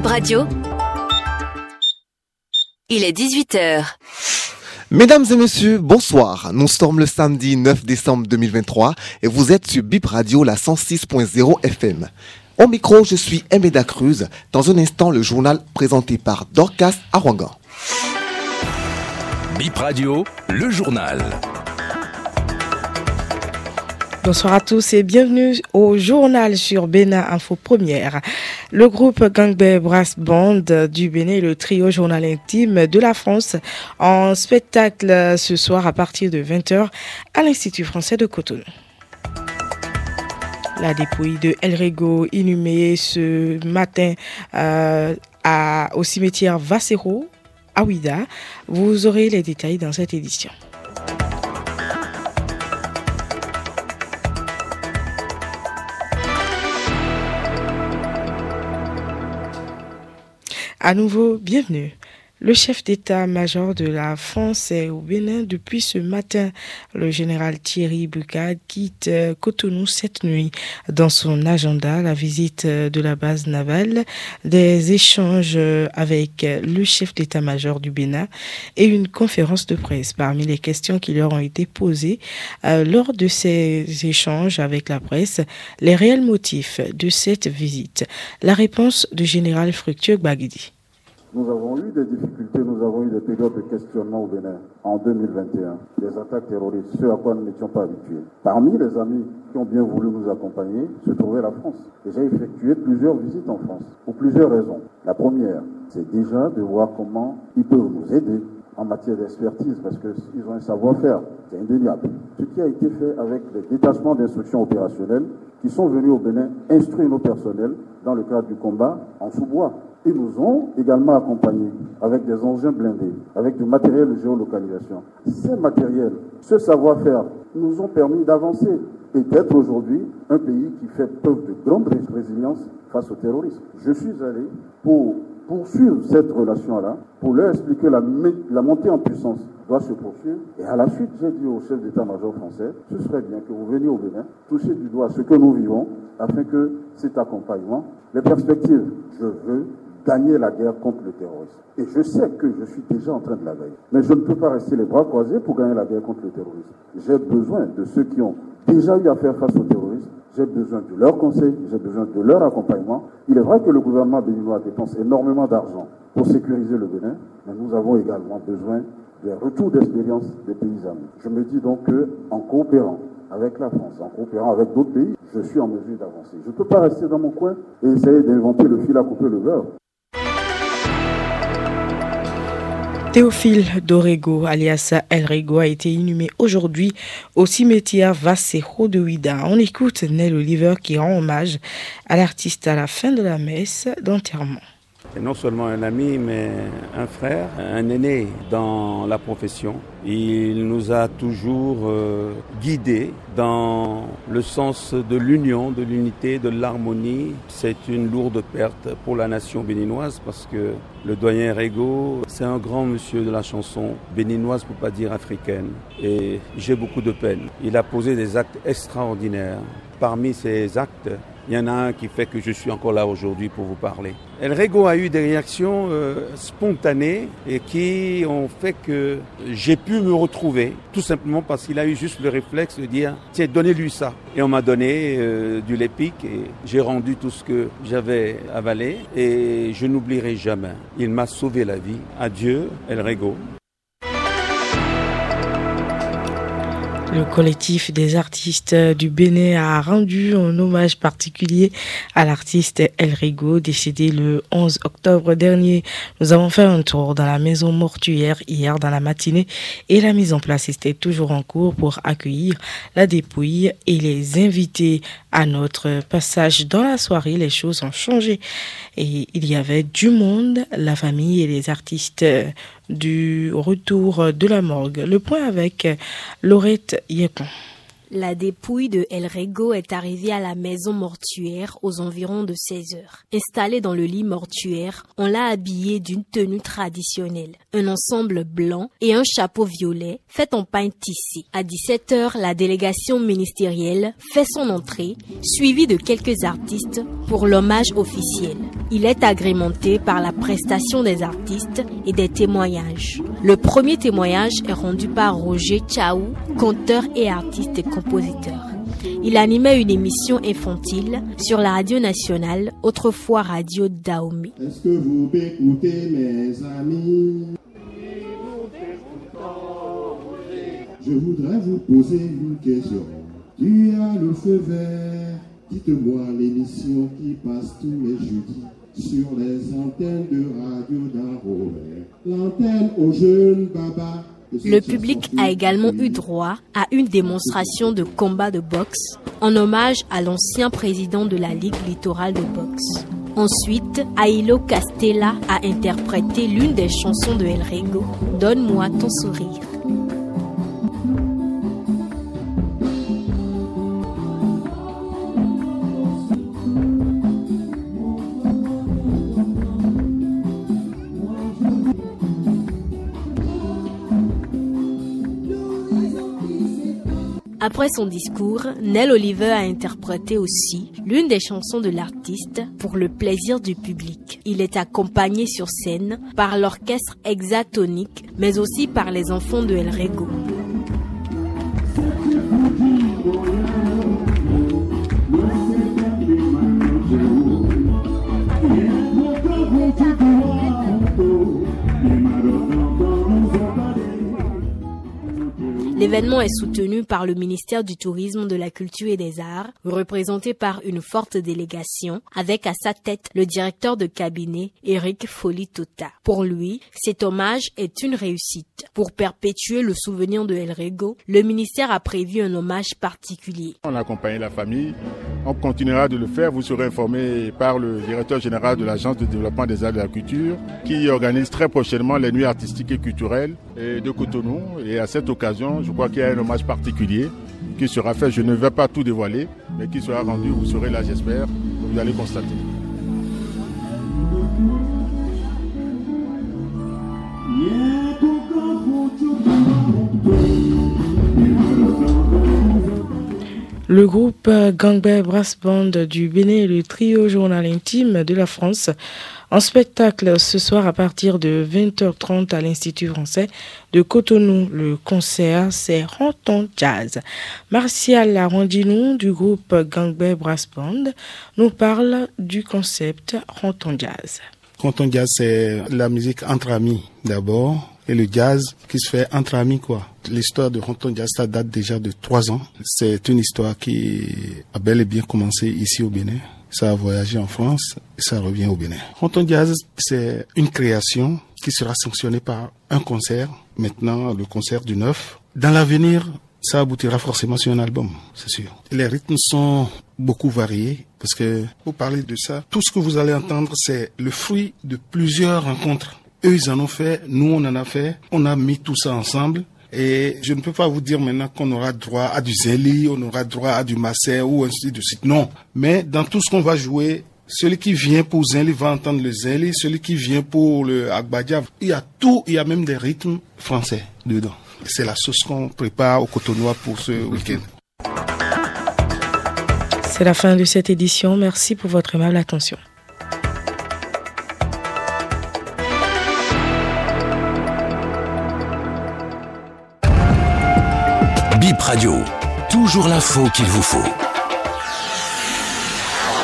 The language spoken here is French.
Bip Radio. Il est 18h. Mesdames et messieurs, bonsoir. Nous sommes le samedi 9 décembre 2023 et vous êtes sur Bip Radio, la 106.0 FM. Au micro, je suis Emeda Cruz. Dans un instant, le journal présenté par Dorcas Arwangan. Bip Radio, le journal. Bonsoir à tous et bienvenue au journal sur Bénin Info Première. Le groupe Gangbei Brass Band du Bénin le trio journal intime de la France en spectacle ce soir à partir de 20h à l'Institut français de Cotonou. La dépouille de El Rego inhumée ce matin euh, au cimetière Vassero à Ouida. Vous aurez les détails dans cette édition. À nouveau, bienvenue. Le chef d'état-major de la France est au Bénin depuis ce matin. Le général Thierry Bucade quitte euh, Cotonou cette nuit. Dans son agenda, la visite euh, de la base navale, des échanges euh, avec le chef d'état-major du Bénin et une conférence de presse. Parmi les questions qui leur ont été posées lors de ces échanges avec la presse, les réels motifs de cette visite. La réponse du général Fructueux Bagidi. Nous avons eu des difficultés, nous avons eu des périodes de questionnement au Bénin en 2021, des attaques terroristes, ce à quoi nous n'étions pas habitués. Parmi les amis qui ont bien voulu nous accompagner se trouvait la France. Et j'ai effectué plusieurs visites en France, pour plusieurs raisons. La première, c'est déjà de voir comment ils peuvent nous aider en matière d'expertise, parce qu'ils ont un savoir-faire, c'est indéniable. Ce qui a été fait avec les détachements d'instruction opérationnelle qui sont venus au Bénin instruire nos personnels dans le cadre du combat en sous-bois. Ils nous ont également accompagnés avec des engins blindés, avec du matériel de géolocalisation. Ces matériels, ce savoir-faire nous ont permis d'avancer et d'être aujourd'hui un pays qui fait preuve de grande résilience face au terrorisme. Je suis allé pour poursuivre cette relation-là, pour leur expliquer la, la montée en puissance doit se poursuivre. Et à la suite, j'ai dit au chef d'état-major français, ce serait bien que vous veniez au Bénin, toucher du doigt ce que nous vivons, afin que cet accompagnement, les perspectives, je veux gagner la guerre contre le terrorisme. Et je sais que je suis déjà en train de la gagner. Mais je ne peux pas rester les bras croisés pour gagner la guerre contre le terrorisme. J'ai besoin de ceux qui ont déjà eu à faire face au terrorisme. J'ai besoin de leurs conseils, j'ai besoin de leur accompagnement. Il est vrai que le gouvernement béninois dépense énormément d'argent pour sécuriser le Bénin, mais nous avons également besoin des retours d'expérience des pays amis. Je me dis donc qu'en coopérant avec la France, en coopérant avec d'autres pays, je suis en mesure d'avancer. Je ne peux pas rester dans mon coin et essayer d'inventer le fil à couper le beurre. Théophile Dorego, alias El Rego, a été inhumé aujourd'hui au cimetière Vassejo de Huida. On écoute Nel Oliver qui rend hommage à l'artiste à la fin de la messe d'enterrement non seulement un ami, mais un frère, un aîné dans la profession. Il nous a toujours euh, guidés dans le sens de l'union, de l'unité, de l'harmonie. C'est une lourde perte pour la nation béninoise parce que le doyen Rego, c'est un grand monsieur de la chanson béninoise pour pas dire africaine. Et j'ai beaucoup de peine. Il a posé des actes extraordinaires. Parmi ces actes, il y en a un qui fait que je suis encore là aujourd'hui pour vous parler. El Rego a eu des réactions euh, spontanées et qui ont fait que j'ai pu me retrouver, tout simplement parce qu'il a eu juste le réflexe de dire tiens, donnez-lui ça. Et on m'a donné euh, du Lépic et j'ai rendu tout ce que j'avais avalé et je n'oublierai jamais. Il m'a sauvé la vie. Adieu, El Rego. Le collectif des artistes du Bénin a rendu un hommage particulier à l'artiste El Rigo, décédé le 11 octobre dernier. Nous avons fait un tour dans la maison mortuaire hier dans la matinée et la mise en place était toujours en cours pour accueillir la dépouille et les inviter à notre passage dans la soirée. Les choses ont changé et il y avait du monde, la famille et les artistes du retour de la morgue. Le point avec Laurette Yepon. La dépouille de El Rego est arrivée à la maison mortuaire aux environs de 16 heures. Installée dans le lit mortuaire, on l'a habillée d'une tenue traditionnelle, un ensemble blanc et un chapeau violet fait en pain tissé. À 17 heures, la délégation ministérielle fait son entrée, suivie de quelques artistes pour l'hommage officiel. Il est agrémenté par la prestation des artistes et des témoignages. Le premier témoignage est rendu par Roger Chaou, conteur et artiste Il animait une émission infantile sur la radio nationale, autrefois radio Daomi. Est-ce que vous m'écoutez, mes amis? Je voudrais vous poser une question. Tu as le feu vert. Dites-moi l'émission qui passe tous les jeudis sur les antennes de radio d'Arrobert. L'antenne aux jeunes babas. Le public a également eu droit à une démonstration de combat de boxe en hommage à l'ancien président de la Ligue littorale de boxe. Ensuite, Ailo Castella a interprété l'une des chansons de El Rego, Donne-moi ton sourire. Après son discours, Nell Oliver a interprété aussi l'une des chansons de l'artiste pour le plaisir du public. Il est accompagné sur scène par l'orchestre hexatonique, mais aussi par les enfants de El Rego. L'événement est soutenu par le ministère du Tourisme, de la Culture et des Arts, représenté par une forte délégation, avec à sa tête le directeur de cabinet, Eric Folitota. Pour lui, cet hommage est une réussite. Pour perpétuer le souvenir de El Rego, le ministère a prévu un hommage particulier. On a accompagné la famille, on continuera de le faire. Vous serez informé par le directeur général de l'Agence de développement des arts et de la culture, qui organise très prochainement les nuits artistiques et culturelles de Cotonou. Et à cette occasion, je crois qu'il y a un hommage particulier qui sera fait. Je ne vais pas tout dévoiler, mais qui sera rendu. Vous serez là, j'espère. Vous allez constater. Le groupe Gangbei Brass Band du Bénin et le trio journal intime de la France en spectacle ce soir à partir de 20h30 à l'Institut français de Cotonou. Le concert, c'est Ranton Jazz. Martial Larondinou du groupe Gangbei Brass Band nous parle du concept Ranton Jazz. Ranton Jazz, c'est la musique entre amis d'abord et le jazz qui se fait entre amis quoi. L'histoire de Ranton Jazz, ça date déjà de trois ans. C'est une histoire qui a bel et bien commencé ici au Bénin. Ça a voyagé en France et ça revient au Bénin. Ranton Jazz, c'est une création qui sera sanctionnée par un concert. Maintenant, le concert du 9. Dans l'avenir, ça aboutira forcément sur un album, c'est sûr. Les rythmes sont beaucoup variés parce que pour parler de ça, tout ce que vous allez entendre, c'est le fruit de plusieurs rencontres. Eux, ils en ont fait, nous, on en a fait. On a mis tout ça ensemble. Et je ne peux pas vous dire maintenant qu'on aura droit à du Zéli, on aura droit à du Massé ou ainsi de suite. Non. Mais dans tout ce qu'on va jouer, celui qui vient pour Zéli va entendre le Zéli, celui qui vient pour le Agbadia, il y a tout, il y a même des rythmes français dedans. C'est la sauce qu'on prépare au Cotonou pour ce week-end. C'est la fin de cette édition. Merci pour votre aimable attention. Radio, toujours l'info qu'il vous faut.